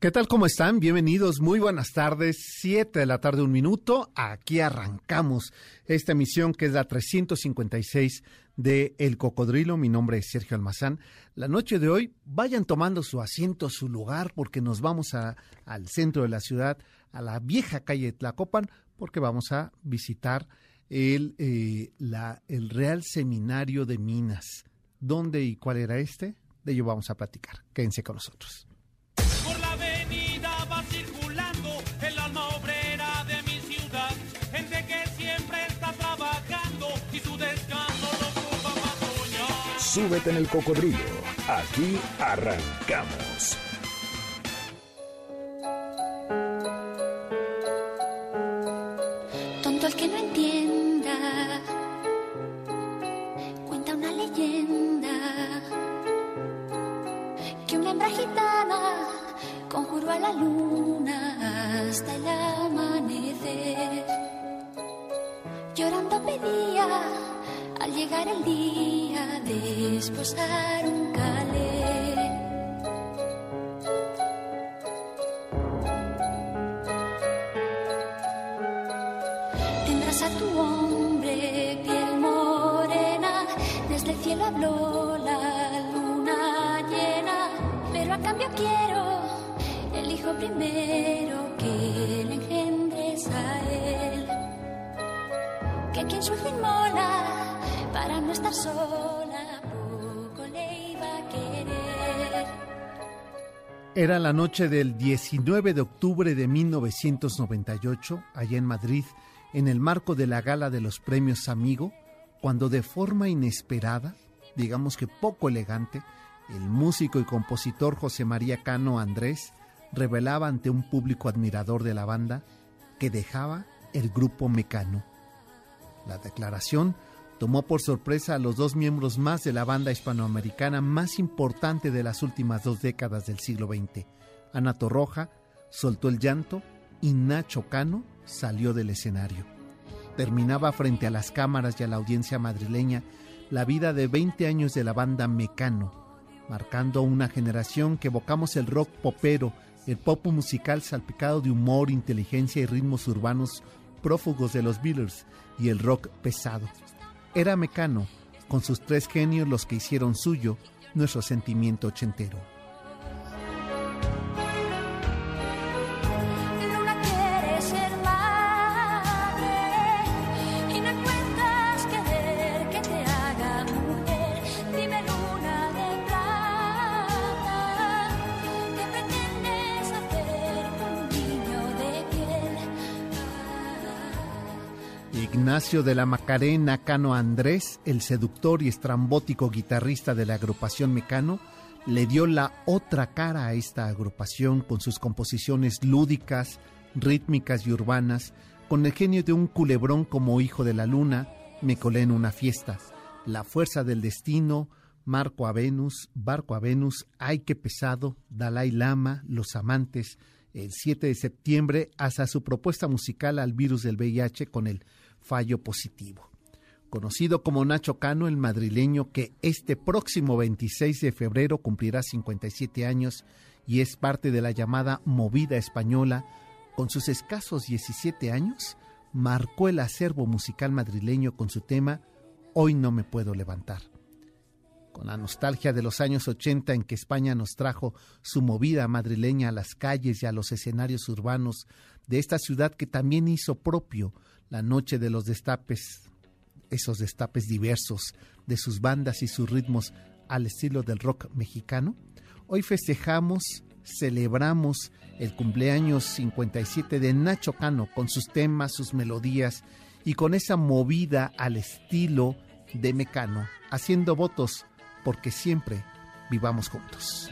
¿Qué tal? ¿Cómo están? Bienvenidos, muy buenas tardes. Siete de la tarde, un minuto. Aquí arrancamos esta emisión que es la 356 de El Cocodrilo. Mi nombre es Sergio Almazán. La noche de hoy, vayan tomando su asiento, su lugar, porque nos vamos a, al centro de la ciudad, a la vieja calle Tlacopan, porque vamos a visitar el, eh, el Real Seminario de Minas. ¿Dónde y cuál era este? De ello vamos a platicar. Quédense con nosotros. Súbete en el cocodrilo. Aquí arrancamos. Tonto el que no entienda, cuenta una leyenda que una hembra gitana conjuró a la luna hasta el amanecer. Llorando pedía al llegar el día de esposar un calé. Era la noche del 19 de octubre de 1998, allá en Madrid, en el marco de la gala de los premios Amigo, cuando de forma inesperada, digamos que poco elegante, el músico y compositor José María Cano Andrés revelaba ante un público admirador de la banda que dejaba el grupo Mecano. La declaración tomó por sorpresa a los dos miembros más de la banda hispanoamericana más importante de las últimas dos décadas del siglo XX. Ana Torroja soltó el llanto y Nacho Cano salió del escenario. Terminaba frente a las cámaras y a la audiencia madrileña la vida de 20 años de la banda Mecano, marcando una generación que evocamos el rock popero, el pop musical salpicado de humor, inteligencia y ritmos urbanos prófugos de los Beatles y el rock pesado. Era Mecano, con sus tres genios los que hicieron suyo nuestro sentimiento ochentero. Ignacio de la Macarena Cano Andrés, el seductor y estrambótico guitarrista de la agrupación Mecano, le dio la otra cara a esta agrupación con sus composiciones lúdicas, rítmicas y urbanas, con el genio de un culebrón como hijo de la luna, me colé en una fiesta, la fuerza del destino, Marco a Venus, Barco a Venus, Ay qué pesado, Dalai Lama, Los Amantes, el 7 de septiembre hasta su propuesta musical al virus del VIH con el fallo positivo. Conocido como Nacho Cano, el madrileño que este próximo 26 de febrero cumplirá 57 años y es parte de la llamada movida española, con sus escasos 17 años, marcó el acervo musical madrileño con su tema Hoy no me puedo levantar. Con la nostalgia de los años 80 en que España nos trajo su movida madrileña a las calles y a los escenarios urbanos de esta ciudad que también hizo propio la noche de los destapes, esos destapes diversos de sus bandas y sus ritmos al estilo del rock mexicano, hoy festejamos, celebramos el cumpleaños 57 de Nacho Cano con sus temas, sus melodías y con esa movida al estilo de Mecano, haciendo votos porque siempre vivamos juntos.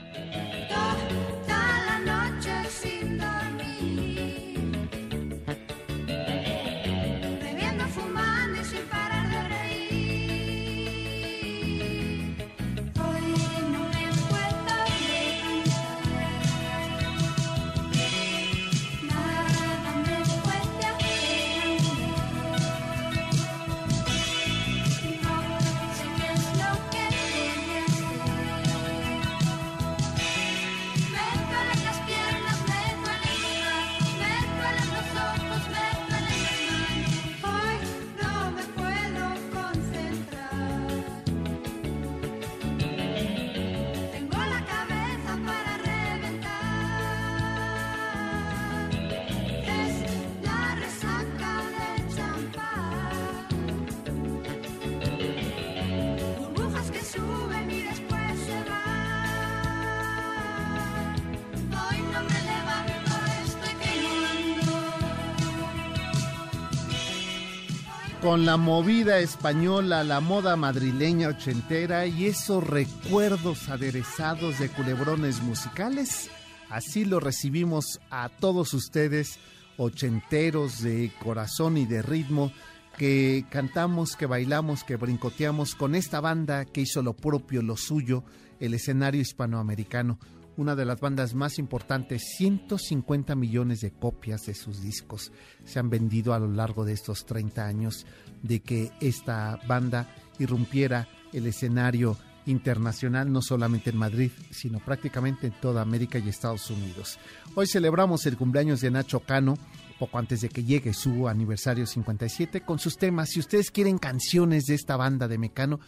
Con la movida española, la moda madrileña ochentera y esos recuerdos aderezados de culebrones musicales. Así lo recibimos a todos ustedes, ochenteros de corazón y de ritmo, que cantamos, que bailamos, que brincoteamos con esta banda que hizo lo propio, lo suyo, el escenario hispanoamericano una de las bandas más importantes, 150 millones de copias de sus discos se han vendido a lo largo de estos 30 años de que esta banda irrumpiera el escenario internacional, no solamente en Madrid, sino prácticamente en toda América y Estados Unidos. Hoy celebramos el cumpleaños de Nacho Cano, poco antes de que llegue su aniversario 57, con sus temas. Si ustedes quieren canciones de esta banda de Mecano,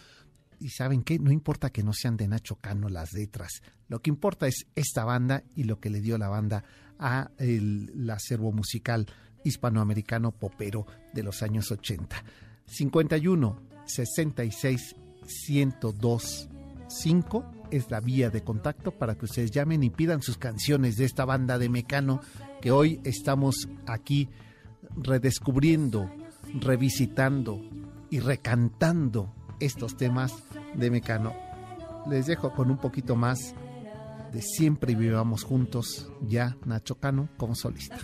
y saben qué, no importa que no sean de Nacho Cano las letras, lo que importa es esta banda y lo que le dio la banda a el, acervo musical hispanoamericano popero de los años 80. 51 66 102 5 es la vía de contacto para que ustedes llamen y pidan sus canciones de esta banda de Mecano que hoy estamos aquí redescubriendo, revisitando y recantando estos temas de Mecano. Les dejo con un poquito más de Siempre Vivamos Juntos, ya Nacho Cano como solista.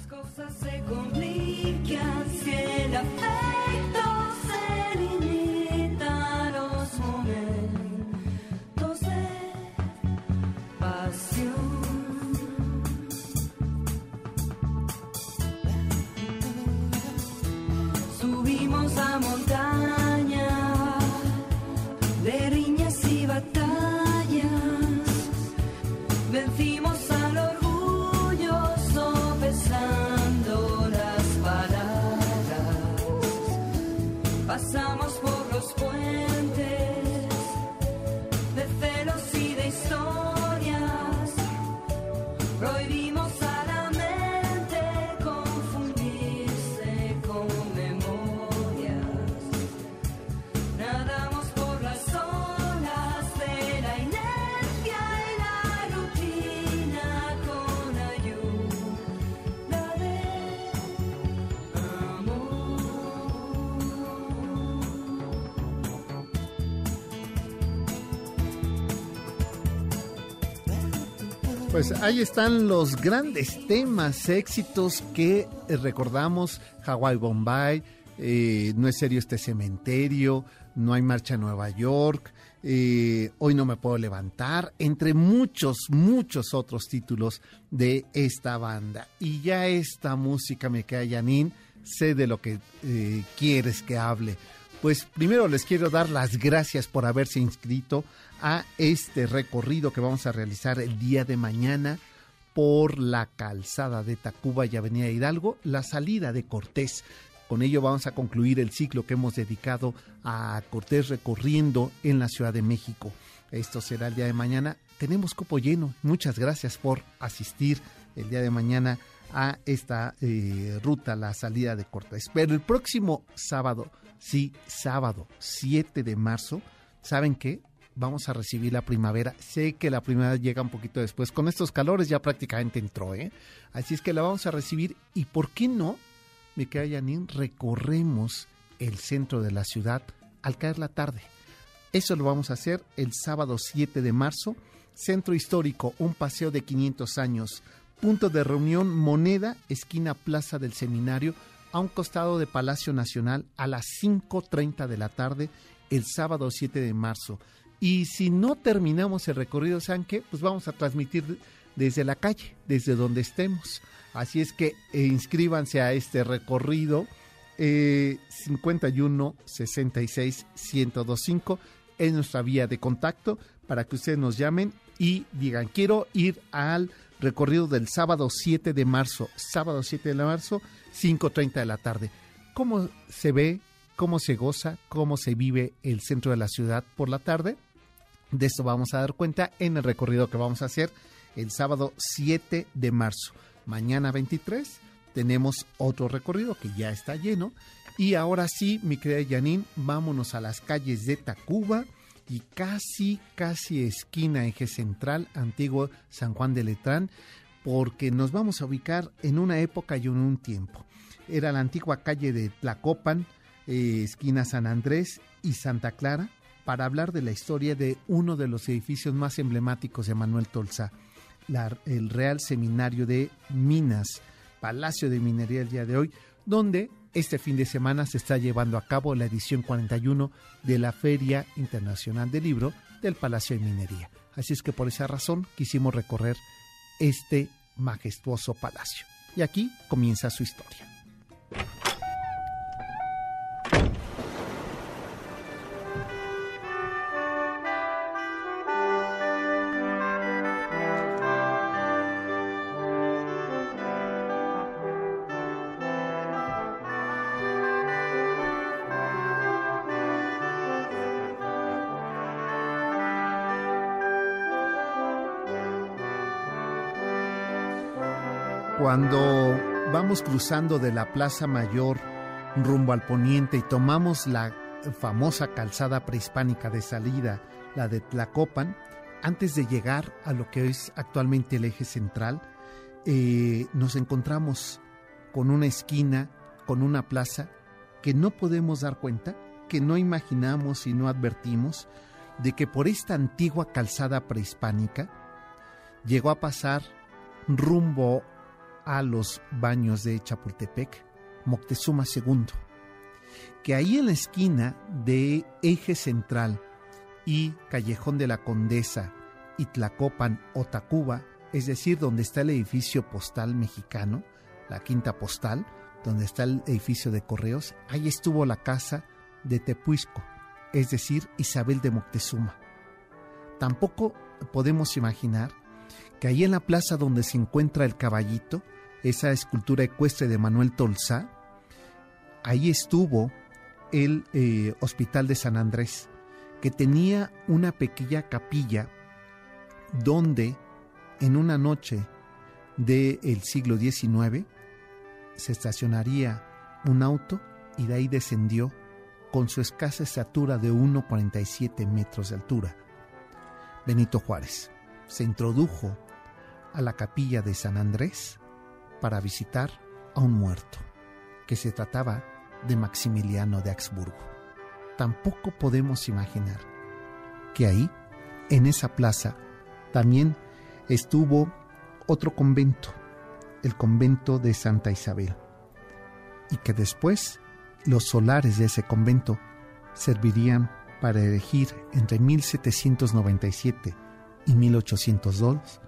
Pues ahí están los grandes temas, éxitos que eh, recordamos, Hawaii Bombay, eh, No es serio este cementerio, No hay marcha en Nueva York, eh, Hoy no me puedo levantar, entre muchos, muchos otros títulos de esta banda. Y ya esta música me cae, Janine, sé de lo que quieres que hable. Pues primero les quiero dar las gracias por haberse inscrito a este recorrido que vamos a realizar el día de mañana por la calzada de Tacuba y Avenida Hidalgo, la salida de Cortés. Con ello vamos a concluir el ciclo que hemos dedicado a Cortés recorriendo en la Ciudad de México. Esto será el día de mañana. Tenemos copo lleno. Muchas gracias por asistir el día de mañana a esta eh, ruta, la salida de Cortés. Pero el próximo sábado, sí, sábado 7 de marzo, ¿saben qué? Vamos a recibir la primavera. Sé que la primavera llega un poquito después. Con estos calores ya prácticamente entró, ¿eh? Así es que la vamos a recibir. ¿Y por qué no, me queda Yanin, recorremos el centro de la ciudad al caer la tarde? Eso lo vamos a hacer el sábado 7 de marzo. Centro histórico, un paseo de 500 años. Punto de reunión, moneda, esquina Plaza del Seminario, a un costado de Palacio Nacional a las 5.30 de la tarde el sábado 7 de marzo. Y si no terminamos el recorrido, ¿saben qué? Pues vamos a transmitir desde la calle, desde donde estemos. Así es que eh, inscríbanse a este recorrido eh, 51 66 1025 es nuestra vía de contacto para que ustedes nos llamen y digan quiero ir al recorrido del sábado 7 de marzo, sábado 7 de marzo, 5.30 de la tarde. ¿Cómo se ve, cómo se goza, cómo se vive el centro de la ciudad por la tarde? De esto vamos a dar cuenta en el recorrido que vamos a hacer el sábado 7 de marzo. Mañana 23 tenemos otro recorrido que ya está lleno. Y ahora sí, mi querida Janine, vámonos a las calles de Tacuba y casi, casi esquina eje central, antiguo San Juan de Letrán, porque nos vamos a ubicar en una época y en un tiempo. Era la antigua calle de Tlacopan, eh, esquina San Andrés y Santa Clara, para hablar de la historia de uno de los edificios más emblemáticos de Manuel Tolsa, el Real Seminario de Minas, Palacio de Minería el día de hoy, donde este fin de semana se está llevando a cabo la edición 41 de la Feria Internacional del Libro del Palacio de Minería. Así es que por esa razón quisimos recorrer este majestuoso palacio. Y aquí comienza su historia. Cuando vamos cruzando de la Plaza Mayor rumbo al poniente y tomamos la famosa calzada prehispánica de salida, la de Tlacopan, antes de llegar a lo que es actualmente el eje central, eh, nos encontramos con una esquina, con una plaza que no podemos dar cuenta, que no imaginamos y no advertimos de que por esta antigua calzada prehispánica llegó a pasar rumbo a los baños de Chapultepec, Moctezuma II, que ahí en la esquina de Eje Central y Callejón de la Condesa y Tlacopan o Tacuba, es decir, donde está el edificio postal mexicano, la quinta postal, donde está el edificio de correos, ahí estuvo la casa de Tepuisco, es decir, Isabel de Moctezuma. Tampoco podemos imaginar que ahí en la plaza donde se encuentra el caballito, esa escultura ecuestre de Manuel Tolsá, ahí estuvo el eh, Hospital de San Andrés, que tenía una pequeña capilla donde en una noche del siglo XIX se estacionaría un auto y de ahí descendió con su escasa estatura de 1,47 metros de altura. Benito Juárez se introdujo a la capilla de San Andrés para visitar a un muerto, que se trataba de Maximiliano de Habsburgo. Tampoco podemos imaginar que ahí, en esa plaza, también estuvo otro convento, el convento de Santa Isabel, y que después los solares de ese convento servirían para elegir entre 1797 y 1802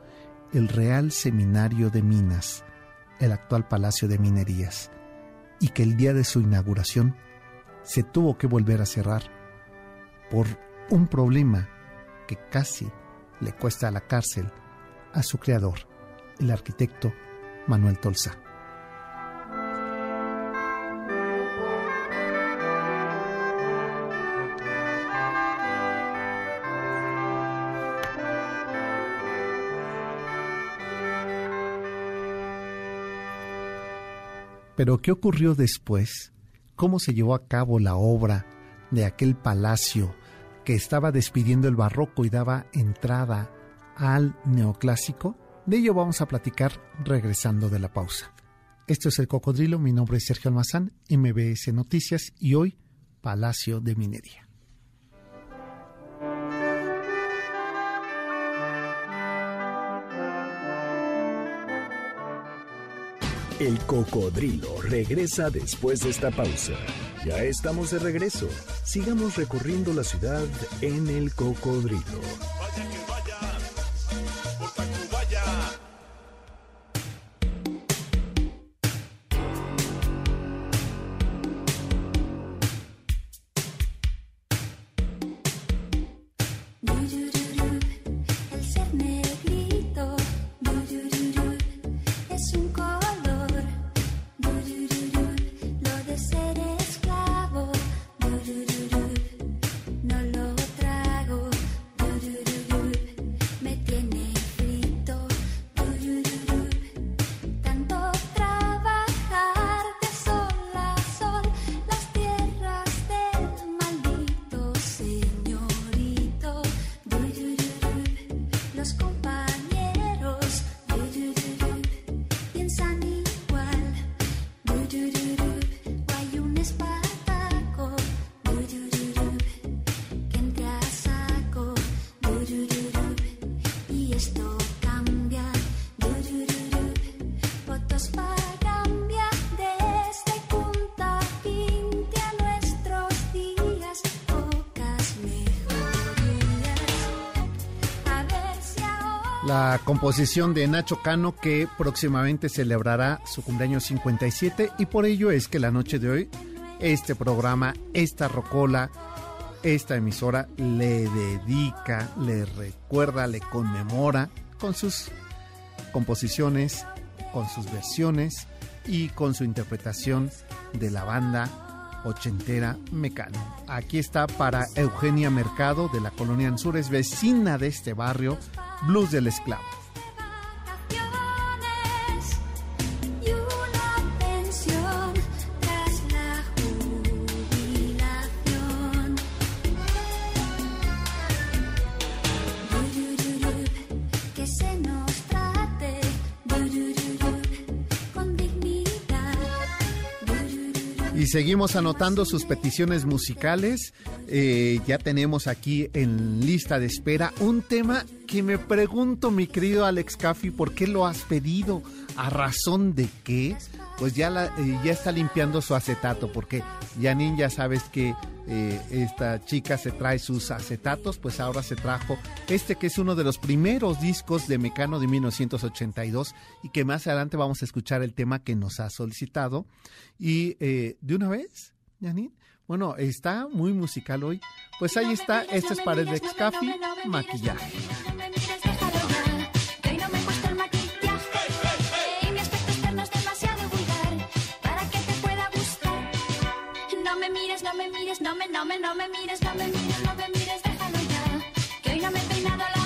el Real Seminario de Minas, el actual Palacio de Minerías, y que el día de su inauguración se tuvo que volver a cerrar por un problema que casi le cuesta a la cárcel a su creador, el arquitecto Manuel Tolsá. Pero ¿qué ocurrió después? ¿Cómo se llevó a cabo la obra de aquel palacio que estaba despidiendo el barroco y daba entrada al neoclásico? De ello vamos a platicar regresando de la pausa. Esto es El Cocodrilo, mi nombre es Sergio Almazán, MBS Noticias y hoy Palacio de Minería. El cocodrilo regresa después de esta pausa. Ya estamos de regreso. Sigamos recorriendo la ciudad en el cocodrilo. Composición de Nacho Cano que próximamente celebrará su cumpleaños 57 y por ello es que la noche de hoy este programa, esta rocola, esta emisora le dedica, le recuerda, le conmemora con sus composiciones, con sus versiones y con su interpretación de la banda ochentera Mecano. Aquí está para Eugenia Mercado de la Colonia Anzures, vecina de este barrio, Blues del Esclavo. Y seguimos anotando sus peticiones musicales. Eh, ya tenemos aquí en lista de espera un tema que me pregunto, mi querido Alex Caffi, ¿por qué lo has pedido? ¿A razón de qué? Pues ya, eh, ya está limpiando su acetato, porque Janine ya sabes que eh, esta chica se trae sus acetatos, pues ahora se trajo este que es uno de los primeros discos de Mecano de 1982 y que más adelante vamos a escuchar el tema que nos ha solicitado. Y eh, de una vez, Janine, bueno, está muy musical hoy. Pues ahí está, este es para el ex Caffi, maquillaje. No me no me. No me mires, no me mires, no me, mires, no me mires, no me mires, déjalo ya, que hoy no me he peinado la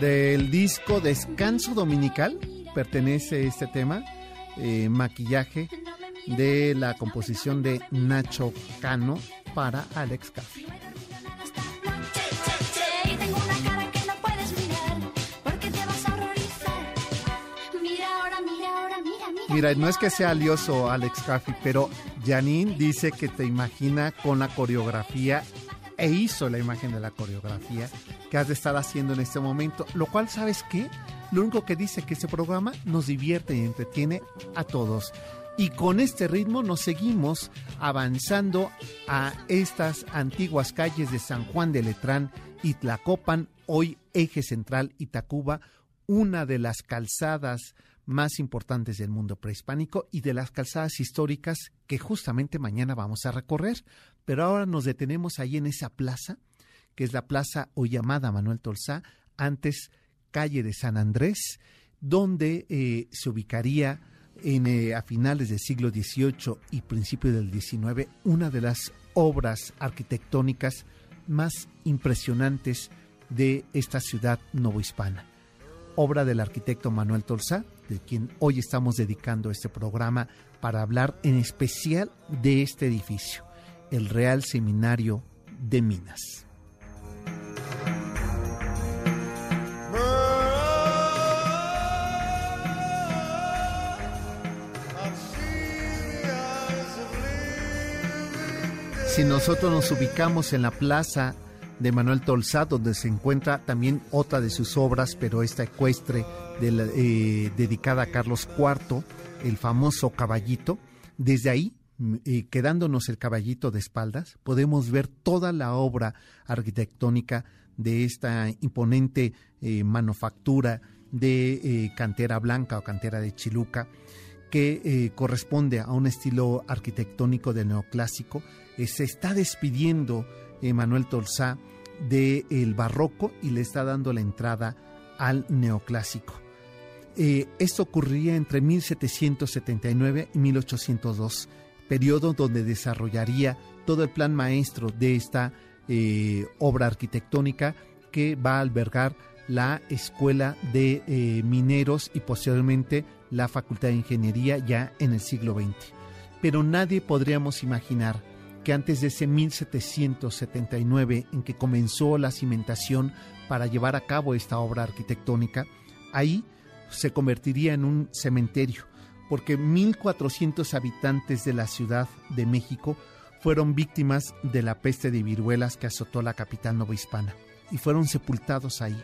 Del disco Descanso Dominical pertenece este tema, eh, maquillaje, de la composición de Nacho Cano para Alex Caffi. Y tengo una cara que no puedes mirar porque te vas a horrorizar. Mira no es que sea lioso Alex Caffi, pero Janine dice que te imagina con la coreografía e hizo la imagen de la coreografía que has de estar haciendo en este momento, lo cual, ¿sabes qué? Lo único que dice que este programa nos divierte y entretiene a todos. Y con este ritmo nos seguimos avanzando a estas antiguas calles de San Juan de Letrán y Tlacopan, hoy eje central y Tacuba, una de las calzadas más importantes del mundo prehispánico y de las calzadas históricas que justamente mañana vamos a recorrer. Pero ahora nos detenemos ahí en esa plaza, que es la plaza hoy llamada Manuel Tolsá, antes calle de San Andrés, donde eh, se ubicaría en, eh, a finales del siglo XVIII y principios del XIX una de las obras arquitectónicas más impresionantes de esta ciudad novohispana obra del arquitecto Manuel Tolsá, de quien hoy estamos dedicando este programa para hablar en especial de este edificio, el Real Seminario de Minas. Si nosotros nos ubicamos en la plaza de Manuel Tolsá, donde se encuentra también otra de sus obras, pero esta ecuestre de la- eh, dedicada a Carlos IV, el famoso caballito, desde ahí, mm, eh, quedándonos el caballito de espaldas, podemos ver toda la obra arquitectónica de esta imponente eh, manufactura de eh, cantera blanca o cantera de Chiluca, que eh, corresponde a un estilo arquitectónico del neoclásico. Eh, se está despidiendo eh, Manuel Tolsá del barroco y le está dando la entrada al neoclásico. Eh, esto ocurría entre 1779 y 1802, periodo donde desarrollaría todo el plan maestro de esta obra arquitectónica que va a albergar la Escuela de Mineros y posteriormente la Facultad de Ingeniería ya en el siglo XX. Pero nadie podríamos imaginar que antes de ese 1779 en que comenzó la cimentación para llevar a cabo esta obra arquitectónica, ahí se convertiría en un cementerio, porque 1.400 habitantes de la Ciudad de México fueron víctimas de la peste de viruelas que azotó la capital novohispana y fueron sepultados ahí.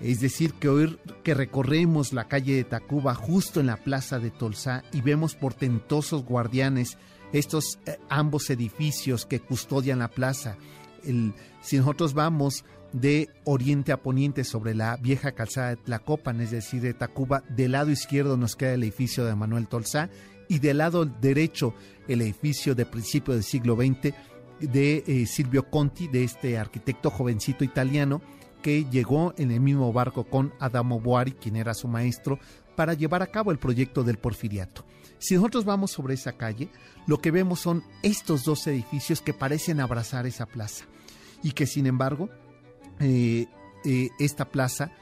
Es decir, que hoy que recorremos la calle de Tacuba justo en la plaza de Tolsá y vemos portentosos guardianes estos eh, ambos edificios que custodian la plaza. El, si nosotros vamos de oriente a poniente sobre la vieja calzada de Tlacopan, es decir, de Tacuba, del lado izquierdo nos queda el edificio de Manuel Tolsá y del lado derecho el edificio de principio del siglo XX de eh, Silvio Conti, de este arquitecto jovencito italiano que llegó en el mismo barco con Adamo Boari, quien era su maestro, para llevar a cabo el proyecto del porfiriato. Si nosotros vamos sobre esa calle, lo que vemos son estos dos edificios que parecen abrazar esa plaza y que sin embargo eh, eh, esta plaza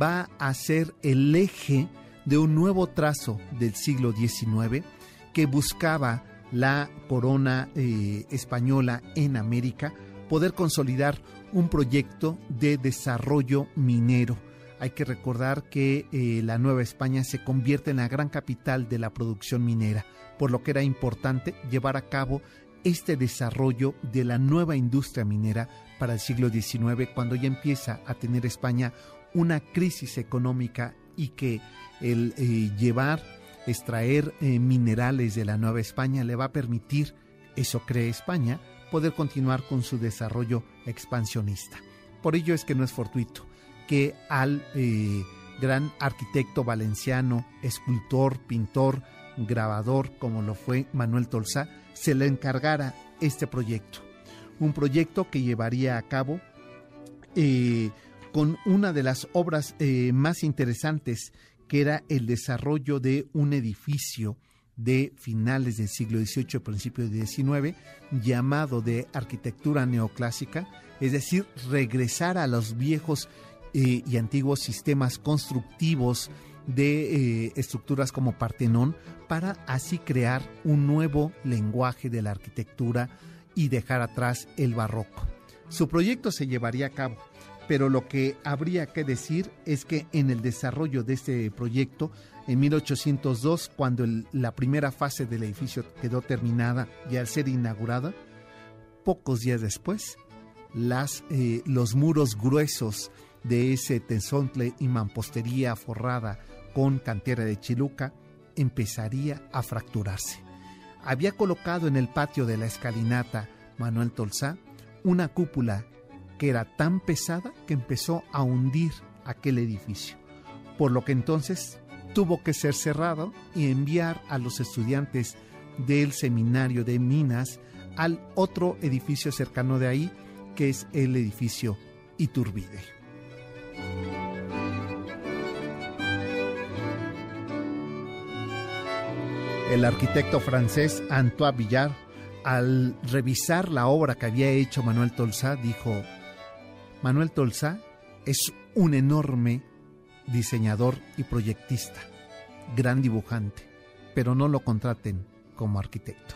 va a ser el eje de un nuevo trazo del siglo XIX que buscaba la corona eh, española en América poder consolidar un proyecto de desarrollo minero. Hay que recordar que la Nueva España se convierte en la gran capital de la producción minera, por lo que era importante llevar a cabo este desarrollo de la nueva industria minera para el siglo XIX, cuando ya empieza a tener España una crisis económica y que el eh, llevar, extraer eh, minerales de la Nueva España le va a permitir, eso cree España, poder continuar con su desarrollo expansionista. Por ello es que no es fortuito que al eh, gran arquitecto valenciano, escultor, pintor, grabador, como lo fue Manuel Tolsá, se le encargara este proyecto un proyecto que llevaría a cabo eh, con una de las obras eh, más interesantes, que era el desarrollo de un edificio de finales del siglo XVIII, principios del XIX, llamado de arquitectura neoclásica, es decir, regresar a los viejos eh, y antiguos sistemas constructivos de estructuras como Partenón para así crear un nuevo lenguaje de la arquitectura y dejar atrás el barroco. Su proyecto se llevaría a cabo, pero lo que habría que decir es que en el desarrollo de este proyecto, en 1802, cuando la primera fase del edificio quedó terminada y al ser inaugurada, pocos días después, eh, los muros gruesos de ese tensontle y mampostería forrada con cantera de chiluca empezaría a fracturarse. Había colocado en el patio de la escalinata Manuel Tolsá una cúpula que era tan pesada que empezó a hundir aquel edificio, por lo que entonces tuvo que ser cerrado y enviar a los estudiantes del seminario de Minas al otro edificio cercano de ahí, que es el edificio Iturbide. El arquitecto francés Antoine Villard, al revisar la obra que había hecho Manuel Tolsá, dijo, Manuel Tolsá es un enorme diseñador y proyectista, gran dibujante, pero no lo contraten como arquitecto.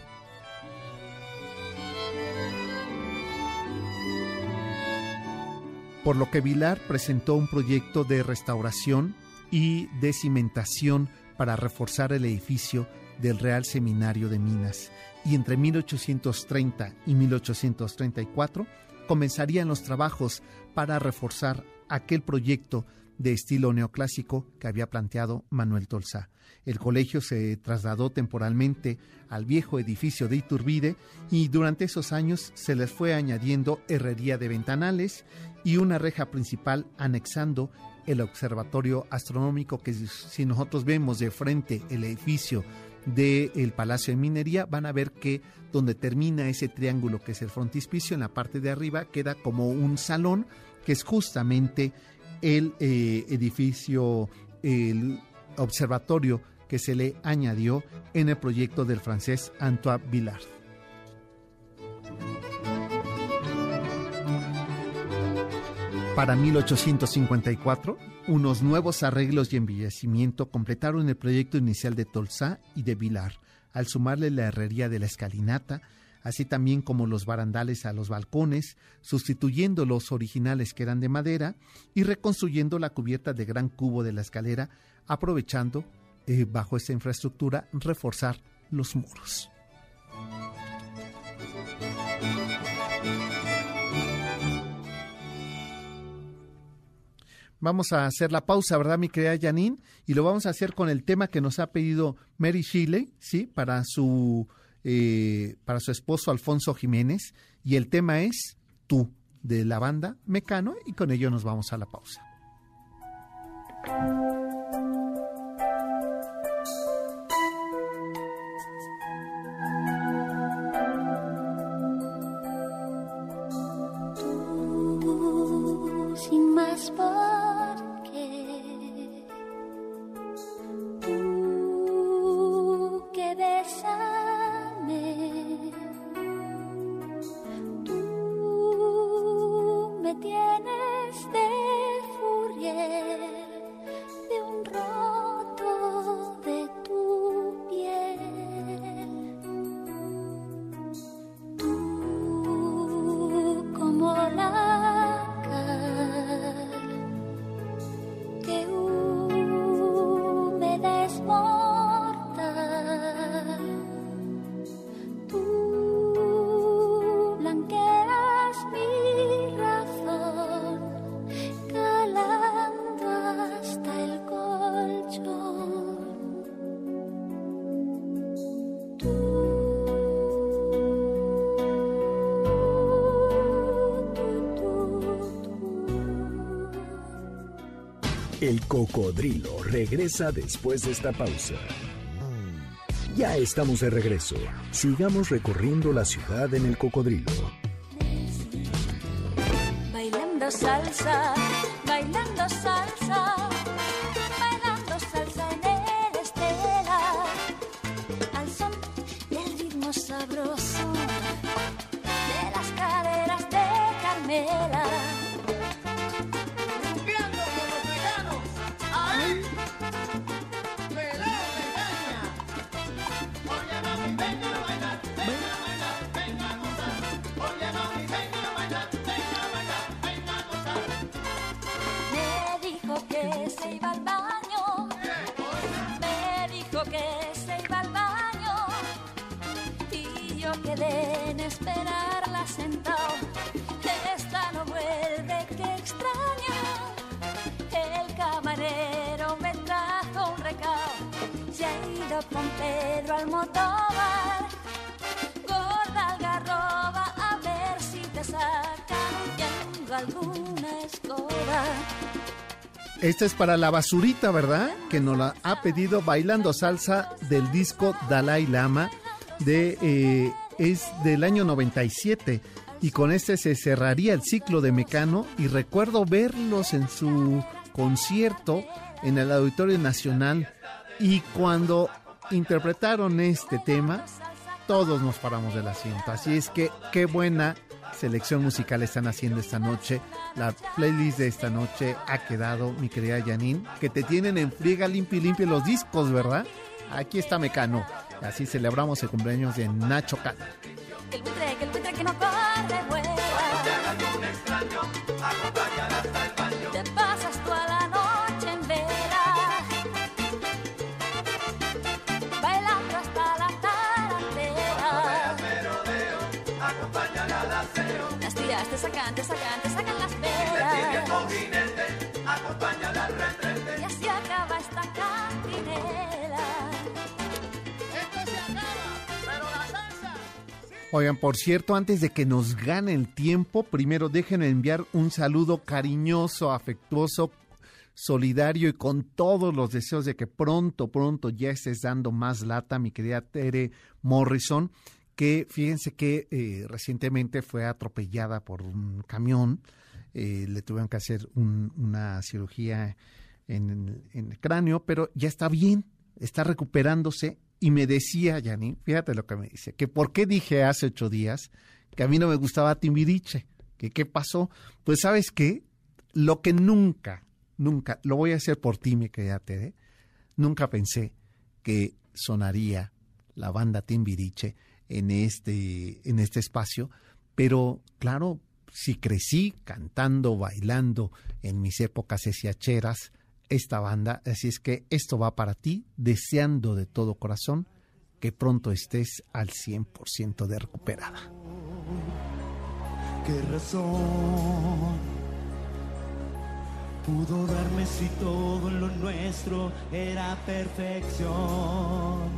Por lo que Vilar presentó un proyecto de restauración y de cimentación para reforzar el edificio del Real Seminario de Minas y entre 1830 y 1834 comenzarían los trabajos para reforzar aquel proyecto de estilo neoclásico que había planteado Manuel Tolsá. El colegio se trasladó temporalmente al viejo edificio de Iturbide y durante esos años se les fue añadiendo herrería de ventanales y una reja principal anexando el observatorio astronómico que si nosotros vemos de frente el edificio del Palacio de Minería, van a ver que donde termina ese triángulo que es el frontispicio, en la parte de arriba queda como un salón, que es justamente el eh, edificio, el observatorio que se le añadió en el proyecto del francés Antoine Villard. Para 1854, unos nuevos arreglos y embellecimiento completaron el proyecto inicial de Tolsá y de Vilar, al sumarle la herrería de la escalinata, así también como los barandales a los balcones, sustituyendo los originales que eran de madera y reconstruyendo la cubierta de gran cubo de la escalera, aprovechando, eh, bajo esta infraestructura, reforzar los muros. Vamos a hacer la pausa, ¿verdad, mi querida Janine? Y lo vamos a hacer con el tema que nos ha pedido Mary Shelley, ¿sí? Para su, eh, para su esposo Alfonso Jiménez. Y el tema es Tú, de la banda Mecano. Y con ello nos vamos a la pausa. El cocodrilo regresa después de esta pausa. Ya estamos de regreso. Sigamos recorriendo la ciudad en el cocodrilo. Bailando salsa, bailando salsa, con Pedro al motobar. Gorda algarroba, a ver si te sacan alguna escoba. Esta es para la basurita, ¿verdad? Que nos la ha pedido Bailando Salsa del disco Dalai Lama de eh, es del año 97 y con este se cerraría el ciclo de Mecano y recuerdo verlos en su concierto en el Auditorio Nacional y cuando interpretaron este tema todos nos paramos del asiento. Así es que qué buena selección musical están haciendo esta noche. La playlist de esta noche ha quedado, mi querida Janine, que te tienen en friega limpio y limpio los discos, ¿verdad? Aquí está Mecano. Así celebramos el cumpleaños de Nacho. Que el buitre, el buitre que no corre. Oigan, por cierto, antes de que nos gane el tiempo, primero déjenme enviar un saludo cariñoso, afectuoso, solidario y con todos los deseos de que pronto, pronto ya estés dando más lata, mi querida Tere Morrison, que fíjense que eh, recientemente fue atropellada por un camión, eh, le tuvieron que hacer un- una cirugía en, el- en el cráneo, pero ya está bien, está recuperándose y me decía, Yanni, fíjate lo que me dice, que por qué dije hace ocho días que a mí no me gustaba Timbiriche, que qué pasó. Pues sabes qué, lo que nunca, nunca, lo voy a hacer por ti, mi querida Tere, nunca pensé que sonaría la banda Timbiriche en este, en este espacio, pero claro, si crecí cantando, bailando en mis épocas esiacheras, esta banda, así es que esto va para ti, deseando de todo corazón que pronto estés al 100% de recuperada. ¿Qué razón pudo darme si todo lo nuestro era perfección?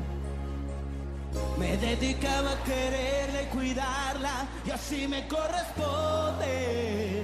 Me dedicaba a quererla y cuidarla y así me corresponde.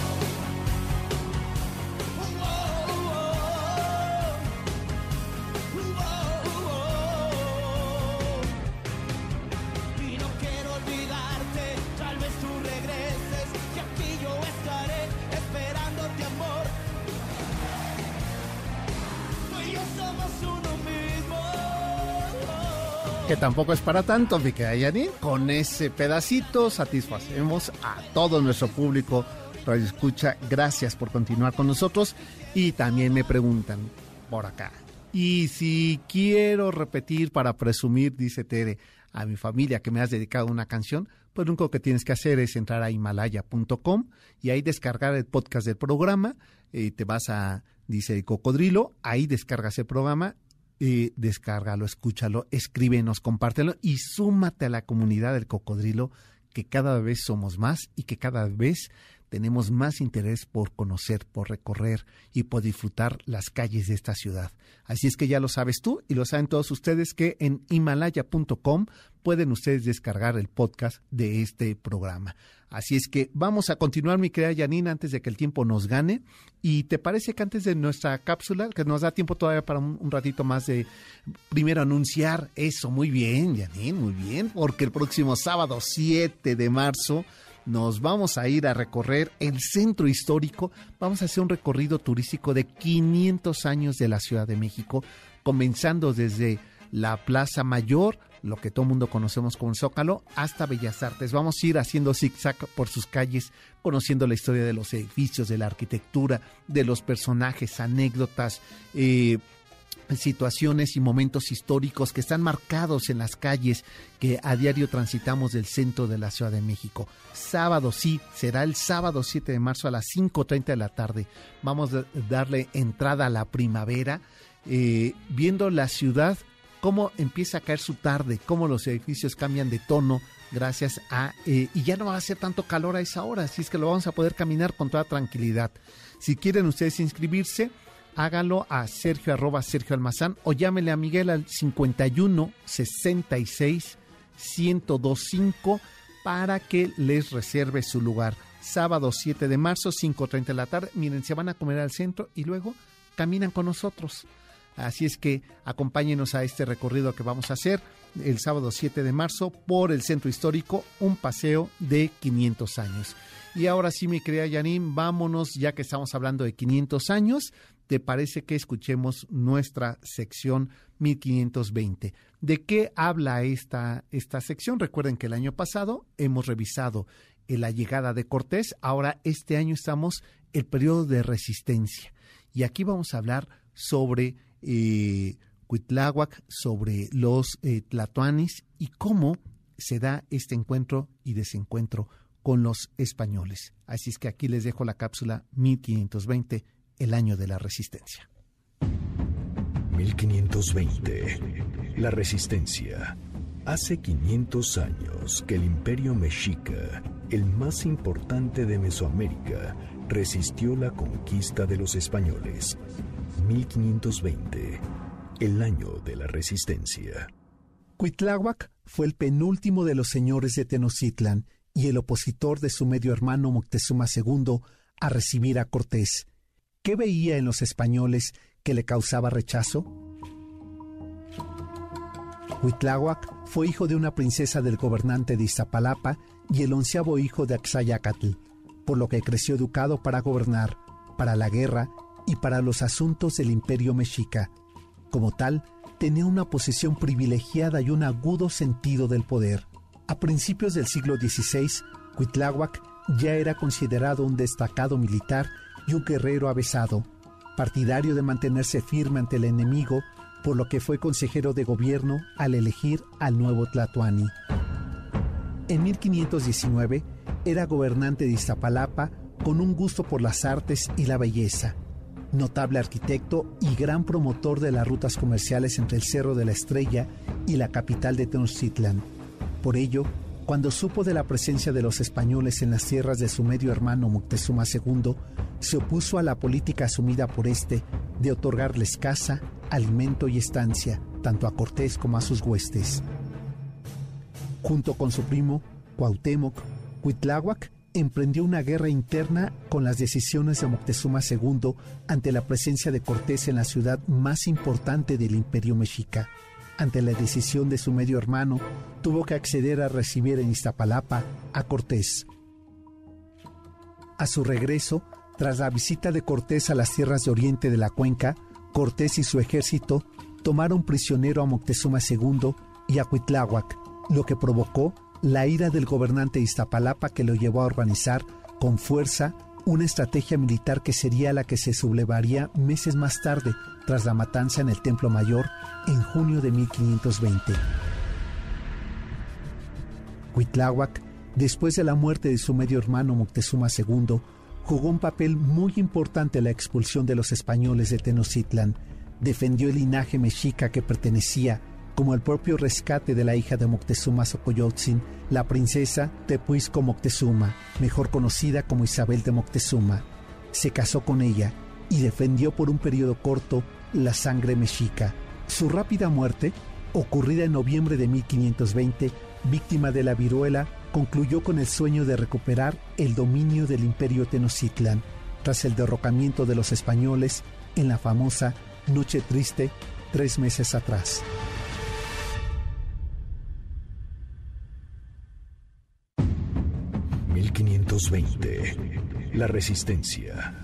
Que tampoco es para tanto, mi. Con ese pedacito satisfacemos a todo nuestro público Radio Escucha. Gracias por continuar con nosotros. Y también me preguntan por acá. Y si quiero repetir para presumir, dice Tere, a mi familia que me has dedicado una canción, pues lo único que tienes que hacer es entrar a himalaya.com y ahí descargar el podcast del programa. eh, te vas a, dice cocodrilo, ahí descargas el programa eh, descárgalo, escúchalo, escríbenos, compártelo y súmate a la comunidad del cocodrilo que cada vez somos más y que cada vez tenemos más interés por conocer, por recorrer y por disfrutar las calles de esta ciudad. Así es que ya lo sabes tú y lo saben todos ustedes que en himalaya.com pueden ustedes descargar el podcast de este programa. Así es que vamos a continuar, mi querida Janina, antes de que el tiempo nos gane. ¿Y te parece que antes de nuestra cápsula, que nos da tiempo todavía para un, ratito más de primero anunciar eso? Muy bien, Janine, muy bien, porque el próximo sábado 7 de marzo nos vamos a ir a recorrer el centro histórico. Vamos a hacer un recorrido turístico de 500 años de la Ciudad de México, comenzando desde la Plaza Mayor, lo que todo mundo conocemos como Zócalo, hasta Bellas Artes. Vamos a ir haciendo zigzag por sus calles, conociendo la historia de los edificios, de la arquitectura, de los personajes, anécdotas, eh, situaciones y momentos históricos que están marcados en las calles que a diario transitamos del centro de la Ciudad de México. Sábado, sí, será el sábado 7 de marzo a las 5.30 de la tarde. Vamos a darle entrada a la primavera, eh, viendo la ciudad, cómo empieza a caer su tarde, cómo los edificios cambian de tono gracias a... eh, y ya no va a hacer tanto calor a esa hora, así es que lo vamos a poder caminar con toda tranquilidad. Si quieren ustedes inscribirse, hágalo a Sergio arroba Sergio Almazán o llámele a Miguel al 51 66 1025 para que les reserve su lugar. Sábado 7 de marzo, 5.30 de la tarde. Miren, se van a comer al centro y luego caminan con nosotros. Así es que acompáñenos a este recorrido que vamos a hacer el sábado 7 de marzo por el centro histórico, un paseo de 500 años. Y ahora sí, mi querida Janine, vámonos, ya que estamos hablando de 500 años, ¿te parece que escuchemos nuestra sección 1520? ¿De qué habla esta, esta sección? Recuerden que el año pasado hemos revisado la llegada de Cortés, ahora este año estamos el periodo de resistencia. Y aquí vamos a hablar sobre Cuitláhuac, sobre los eh, tlatoanis y cómo se da este encuentro y desencuentro con los españoles. Así es que aquí les dejo la cápsula 1520, el año de la resistencia. 1520. La resistencia. Hace 500 años que el imperio mexica, el más importante de Mesoamérica, resistió la conquista de los españoles. 1520, el año de la resistencia. Cuitláhuac fue el penúltimo de los señores de Tenochtitlan y el opositor de su medio hermano Moctezuma II a recibir a Cortés. ¿Qué veía en los españoles que le causaba rechazo? Huitláhuac fue hijo de una princesa del gobernante de Iztapalapa y el onceavo hijo de Axayacatl, por lo que creció educado para gobernar, para la guerra y para los asuntos del imperio mexica. Como tal, tenía una posición privilegiada y un agudo sentido del poder. A principios del siglo XVI, Huitláhuac ya era considerado un destacado militar y un guerrero avesado, partidario de mantenerse firme ante el enemigo, por lo que fue consejero de gobierno al elegir al nuevo Tlatoani. En 1519 era gobernante de Iztapalapa con un gusto por las artes y la belleza, notable arquitecto y gran promotor de las rutas comerciales entre el Cerro de la Estrella y la capital de Tenochtitlan. Por ello, cuando supo de la presencia de los españoles en las tierras de su medio hermano Moctezuma II, se opuso a la política asumida por este de otorgarles casa, alimento y estancia, tanto a Cortés como a sus huestes. Junto con su primo, Cuauhtémoc, Cuitláhuac emprendió una guerra interna con las decisiones de Moctezuma II ante la presencia de Cortés en la ciudad más importante del imperio mexica. Ante la decisión de su medio hermano, tuvo que acceder a recibir en Iztapalapa a Cortés. A su regreso, tras la visita de Cortés a las tierras de oriente de la cuenca, Cortés y su ejército tomaron prisionero a Moctezuma II y a Cuitláhuac, lo que provocó la ira del gobernante Iztapalapa que lo llevó a organizar con fuerza una estrategia militar que sería la que se sublevaría meses más tarde tras la matanza en el Templo Mayor en junio de 1520. Cuitláhuac, después de la muerte de su medio hermano Moctezuma II, jugó un papel muy importante en la expulsión de los españoles de Tenochtitlan. Defendió el linaje mexica que pertenecía, como el propio rescate de la hija de Moctezuma Xocoyotzin, la princesa Tepuisco Moctezuma, mejor conocida como Isabel de Moctezuma. Se casó con ella y defendió por un periodo corto la sangre mexica. Su rápida muerte, ocurrida en noviembre de 1520, víctima de la viruela, concluyó con el sueño de recuperar el dominio del imperio Tenochtitlan tras el derrocamiento de los españoles en la famosa Noche Triste tres meses atrás. ...1520... La Resistencia.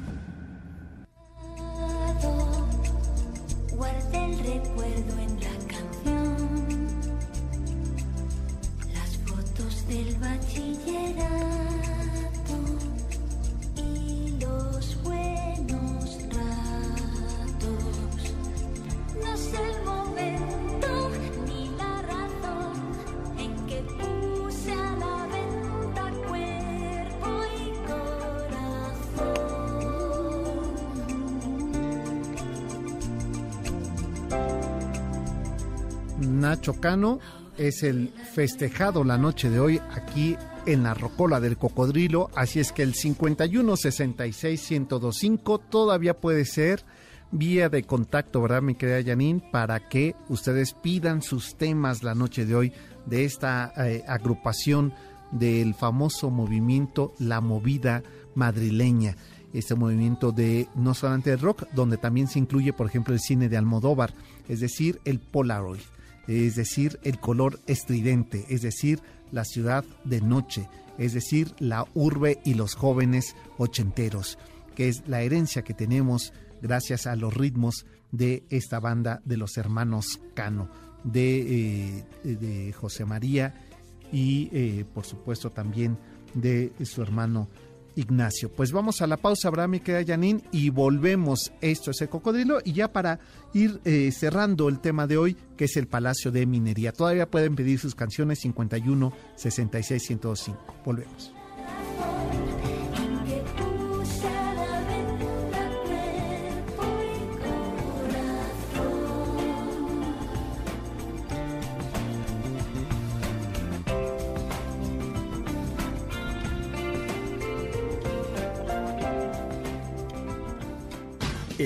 Nacho Cano es el festejado la noche de hoy aquí en la Rocola del Cocodrilo, así es que el 51 66 1025 todavía puede ser vía de contacto, ¿verdad, mi querida Janine? Para que ustedes pidan sus temas la noche de hoy de esta eh, agrupación del famoso movimiento La Movida Madrileña. Este movimiento de no solamente el rock, donde también se incluye, por ejemplo, el cine de Almodóvar, es decir, el Polaroid, es decir, el color estridente, es decir, la ciudad de noche, es decir, la urbe y los jóvenes ochenteros, que es la herencia que tenemos gracias a los ritmos de esta banda de los hermanos Cano, de, eh, de José María y eh, por supuesto también de su hermano Ignacio. Pues vamos a la pausa, Abraham y queda Janine, y volvemos. Esto es el cocodrilo. Y ya para ir eh, cerrando el tema de hoy, que es el Palacio de Minería. Todavía pueden pedir sus canciones 51 66 105. Volvemos.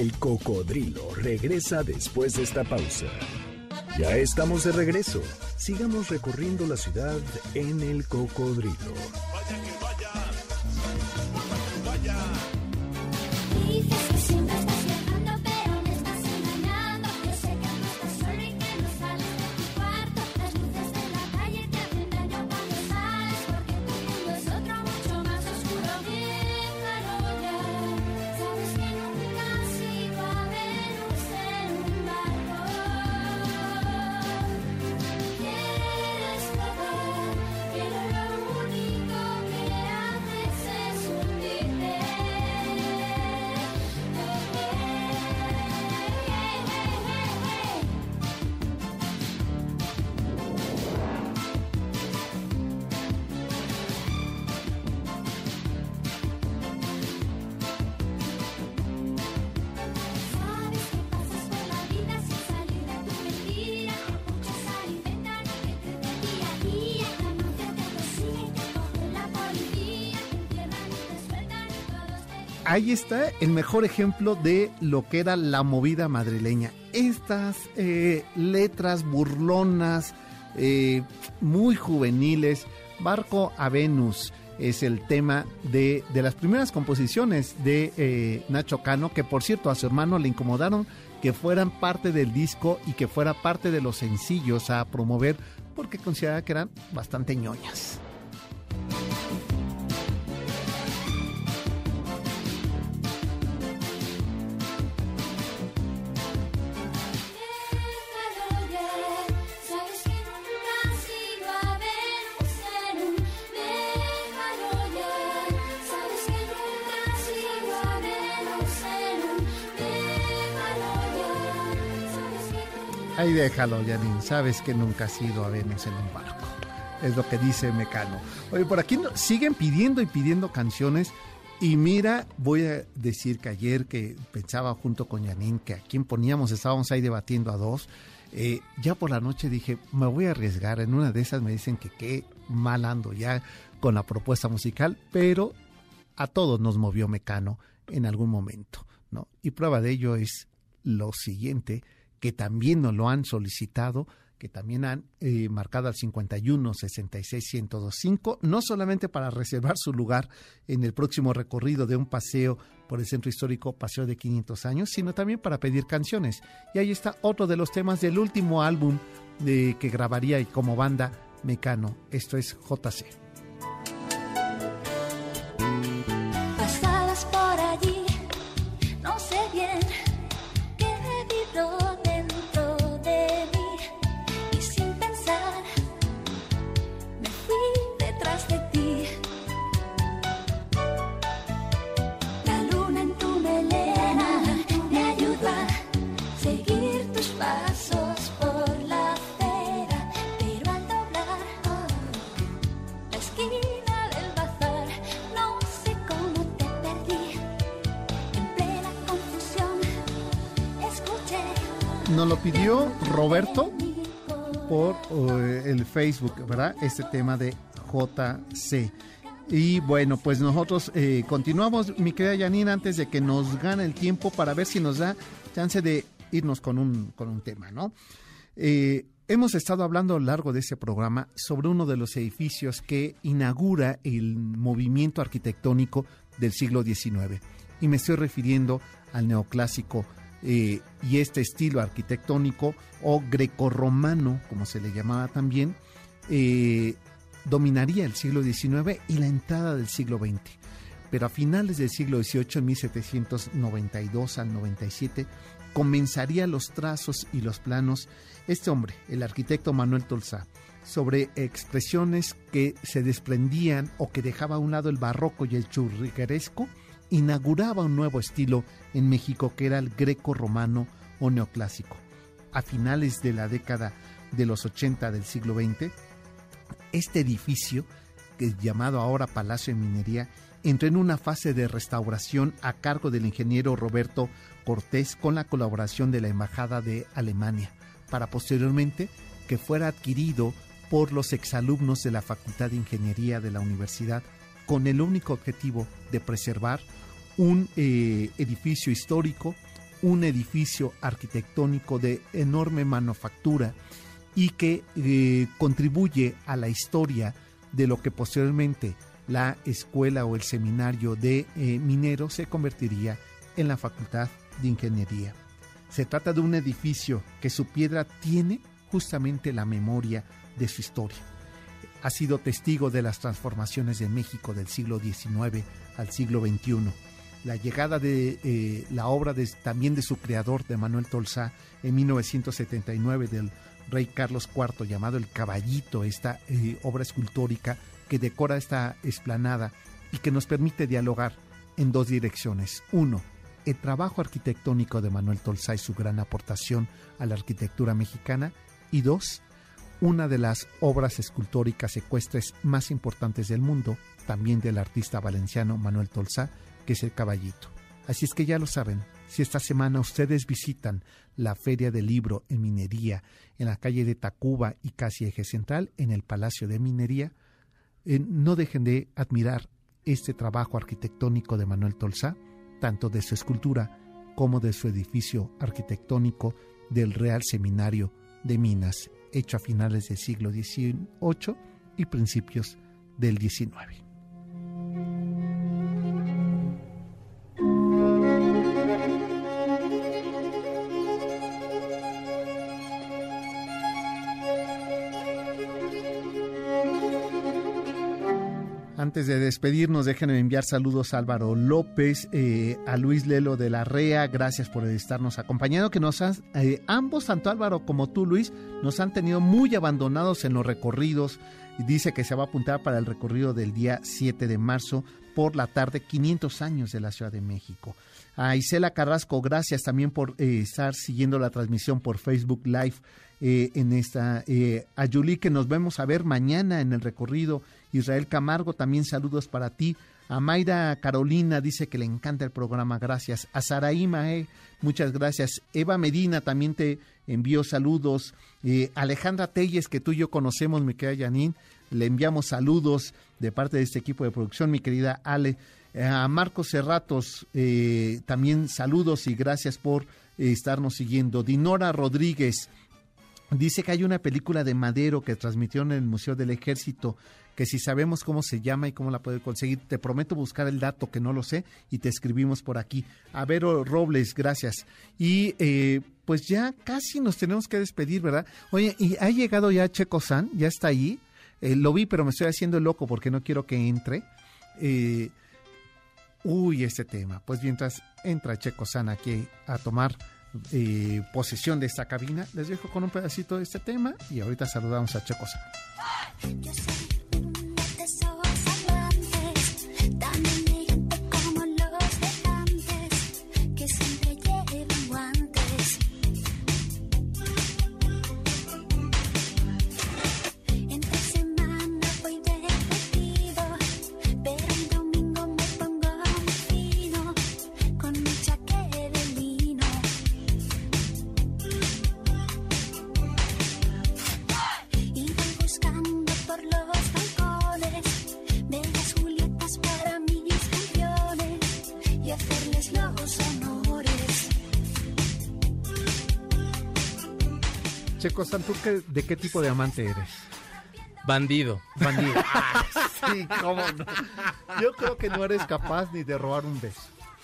El cocodrilo regresa después de esta pausa. Ya estamos de regreso. Sigamos recorriendo la ciudad en el cocodrilo. Ahí está el mejor ejemplo de lo que era la movida madrileña. Estas eh, letras burlonas, eh, muy juveniles. Barco a Venus es el tema de, de las primeras composiciones de eh, Nacho Cano, que por cierto a su hermano le incomodaron que fueran parte del disco y que fuera parte de los sencillos a promover porque consideraba que eran bastante ñoñas. Ahí déjalo, Janine. Sabes que nunca has ido a Venus en un barco. Es lo que dice Mecano. Oye, por aquí siguen pidiendo y pidiendo canciones. Y mira, voy a decir que ayer que pensaba junto con Janine que a quién poníamos, estábamos ahí debatiendo a dos. eh, ya por la noche dije, me voy a arriesgar. En una de esas me dicen que qué mal ando ya con la propuesta musical, pero a todos nos movió Mecano en algún momento, ¿no? Y prueba de ello es lo siguiente, que también nos lo han solicitado, que también han eh, marcado al 51 66 1025, no solamente para reservar su lugar en el próximo recorrido de un paseo por el centro histórico Paseo de 500 años, sino también para pedir canciones. Y ahí está otro de los temas del último álbum de, que grabaría y como banda Mecano. Esto es JC. Nos lo pidió Roberto por eh, el Facebook, ¿verdad? Este tema de JC. Y bueno, pues nosotros eh, continuamos, mi querida Janine, antes de que nos gane el tiempo para ver si nos da chance de irnos con un, con un tema, ¿no? Eh, hemos estado hablando a lo largo de ese programa sobre uno de los edificios que inaugura el movimiento arquitectónico del siglo XIX. Y me estoy refiriendo al neoclásico eh, y este estilo arquitectónico o grecorromano, como se le llamaba también, eh, dominaría el siglo XIX y la entrada del siglo XX. Pero a finales del siglo XVIII, en 1792 al 97, comenzaría los trazos y los planos este hombre, el arquitecto Manuel Tolsá, sobre expresiones que se desprendían o que dejaba a un lado el barroco y el churrigueresco, inauguraba un nuevo estilo en México que era el greco-romano o neoclásico. A finales de la década de los 80 del siglo XX, este edificio, que es llamado ahora Palacio de Minería, entró en una fase de restauración a cargo del ingeniero Roberto Cortés con la colaboración de la Embajada de Alemania, para posteriormente que fuera adquirido por los exalumnos de la Facultad de Ingeniería de la universidad con el único objetivo de preservar un eh, edificio histórico, un edificio arquitectónico de enorme manufactura y que eh, contribuye a la historia de lo que posteriormente la escuela o el seminario de eh, mineros se convertiría en la Facultad de Ingeniería. Se trata de un edificio que su piedra tiene justamente la memoria de su historia. Ha sido testigo de las transformaciones de México del siglo XIX al siglo XXI. La llegada de eh, la obra también de su creador, de Manuel Tolsá, en 1979 del rey Carlos IV, llamado El Caballito, esta eh, obra escultórica que decora esta esplanada y que nos permite dialogar en dos direcciones. Uno, el trabajo arquitectónico de Manuel Tolsá y su gran aportación a la arquitectura mexicana. Y dos, una de las obras escultóricas ecuestres más importantes del mundo, también del artista valenciano Manuel Tolsá, que es el caballito. Así es que ya lo saben, si esta semana ustedes visitan la Feria del Libro en Minería, en la calle de Tacuba y casi eje central, en el Palacio de Minería, eh, no dejen de admirar este trabajo arquitectónico de Manuel Tolsá, tanto de su escultura como de su edificio arquitectónico del Real Seminario de Minas, hecho a finales del siglo XVIII y principios del XIX. Antes de despedirnos, déjenme enviar saludos a Álvaro López, eh, a Luis Lelo de la REA, gracias por estarnos acompañando, que nos han, eh, ambos, tanto Álvaro como tú, Luis, nos han tenido muy abandonados en los recorridos. Dice que se va a apuntar para el recorrido del día 7 de marzo por la tarde, 500 años de la Ciudad de México. A Isela Carrasco, gracias también por eh, estar siguiendo la transmisión por Facebook Live en esta. a Yuli, que nos vemos a ver mañana en el recorrido. Israel Camargo, también saludos para ti. A Mayra Carolina dice que le encanta el programa, gracias. A Saraí Mae, muchas gracias. Eva Medina también te envió saludos. Eh, Alejandra Telles, que tú y yo conocemos, mi querida Janine, le enviamos saludos de parte de este equipo de producción, mi querida Ale. Eh, a Marcos Cerratos, eh, también saludos y gracias por eh, estarnos siguiendo. Dinora Rodríguez, Dice que hay una película de Madero que transmitieron en el Museo del Ejército, que si sabemos cómo se llama y cómo la puede conseguir, te prometo buscar el dato que no lo sé y te escribimos por aquí. A Vero Robles, gracias. Y eh, pues ya casi nos tenemos que despedir, ¿verdad? Oye, y ha llegado ya Checo San, ya está ahí. Eh, lo vi, pero me estoy haciendo loco porque no quiero que entre. Eh, uy, este tema. Pues mientras entra Checo San aquí a tomar eh, posesión de esta cabina, les dejo con un pedacito de este tema y ahorita saludamos a Checo San. Checo San, ¿tú qué- de qué tipo de amante eres? Bandido. Bandido. Ah, sí, cómo no. Yo creo que no eres capaz ni de robar un beso.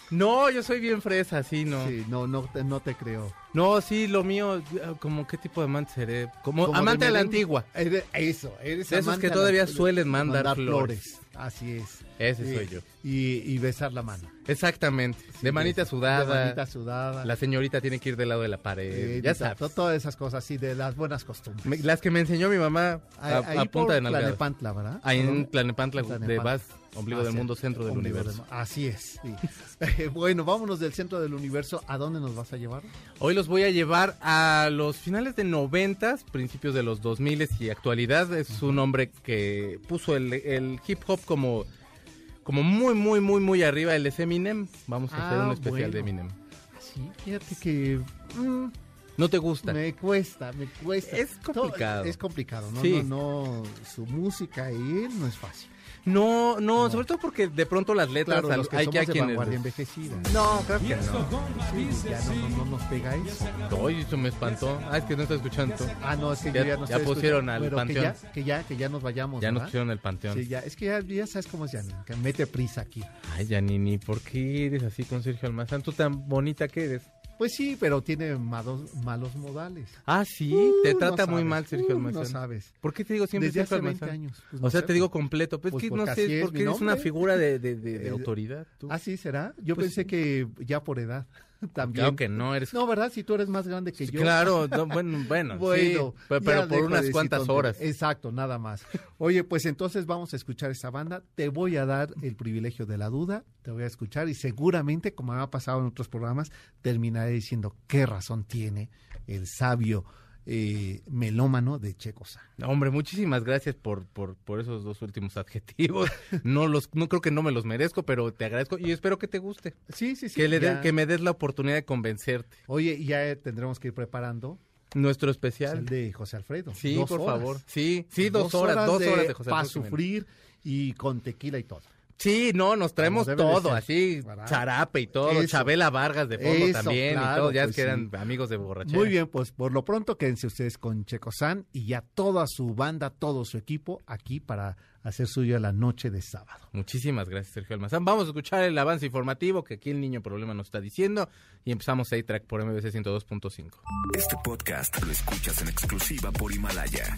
No, yo soy bien fresa, sí, no. Sí, no, no, te, no te creo. No, sí, lo mío, eh, como qué tipo de amante seré. Como, Como amante de la antigua. Eres- eso, eres De esos amante que todavía suelen mandar flores. Así es. Ese Sí, soy yo. Y, y besar la mano. Exactamente. de manita sudada. De manita sudada. La señorita tiene que ir del lado de la pared. Eh, ya sabes. Todas esas cosas, sí, de las buenas costumbres. Me- las que me enseñó mi mamá a, Ahí a por punta de nalgada. Tlalnepantla, ¿verdad? Ahí en ¿Dónde? Tlanepantla, de Tlalnepantla. Ombligo del mundo, centro del universo. del- así es. sí. Eh, bueno, vámonos del centro del universo. ¿A dónde nos vas a llevar? Hoy los voy a llevar a los finales de noventas, principios de los 2000 y actualidad. Es un hombre que puso el, el hip hop como, como muy, muy, muy, muy arriba. Él es Eminem. Vamos a hacer Ah, un especial de. Eminem. Sí, fíjate que mm, No te gusta. Me cuesta, me cuesta. Es complicado. Todo- es complicado, ¿no? Sí. No, no, su música y él no es fácil. No, no, sobre todo porque de pronto las letras Claro, al- los que hay que de quienes. envejecida. No, creo que no. Sí, ya no, no, no nos pega eso. Eso me espantó. Ah, es que no está escuchando. Ah, no, es que Ya- yo ya no ya estoy pusieron al panteón. Que ya, que ya, que ya nos vayamos. Ya nos pusieron el panteón. Sí, ya, es que ya, ya sabes cómo es Janine, que mete prisa aquí. Ay, Janini, ¿por qué eres así con Sergio Almazán? Tú tan bonita que eres. Pues sí, pero tiene malos, malos modales. Ah, sí, Uh, te no trata muy sabes, mal Sergio uh, Almazán. No sabes. ¿Por qué te digo siempre Desde Sergio hace 20 Almazán? años. pues, o no sea, sé, te digo completo. Pues, Pues que no sé, es porque eres una figura de, de- de- de autoridad. tú. ¿Ah, sí será? Yo Pues pensé sí. que ya por edad también. Claro que no, eres... No, ¿verdad? Si tú eres más grande que yo. Claro, no, bueno, bueno, Bueno, sí, pero, por unas cuantas horas. Exacto, nada más. Oye, pues entonces vamos a escuchar esta banda. Te voy a dar el privilegio de la duda. Te voy a escuchar y seguramente, como me ha pasado en otros programas, terminaré diciendo qué razón tiene el sabio eh, melómano de Checosa. Hombre, muchísimas gracias por, por, por esos dos últimos adjetivos. No los, no creo que no me los merezco, pero te agradezco y espero que te guste. Sí, sí, sí. que, le de- que me des la oportunidad de convencerte. Oye, ya tendremos que ir preparando Nuestro especial. el de José Alfredo. Sí, por horas. favor. Sí, sí, dos, horas, dos horas de José Para Alfredo Jiménez. sufrir y con tequila y todo. Sí, no, nos traemos todo, así, ¿verdad? zarape y todo, Eso. Chabela Vargas de fondo Eso, también y todo, ya pues es que eran sí. amigos de borrachera. Muy bien, pues por lo pronto quédense ustedes con Checo San y ya toda su banda, todo su equipo aquí para hacer suya la noche de sábado. Muchísimas gracias, Sergio Almazán. Vamos a escuchar el avance informativo que aquí el niño problema nos está diciendo y empezamos a track por MBC 102.5. Este podcast lo escuchas en exclusiva por Himalaya.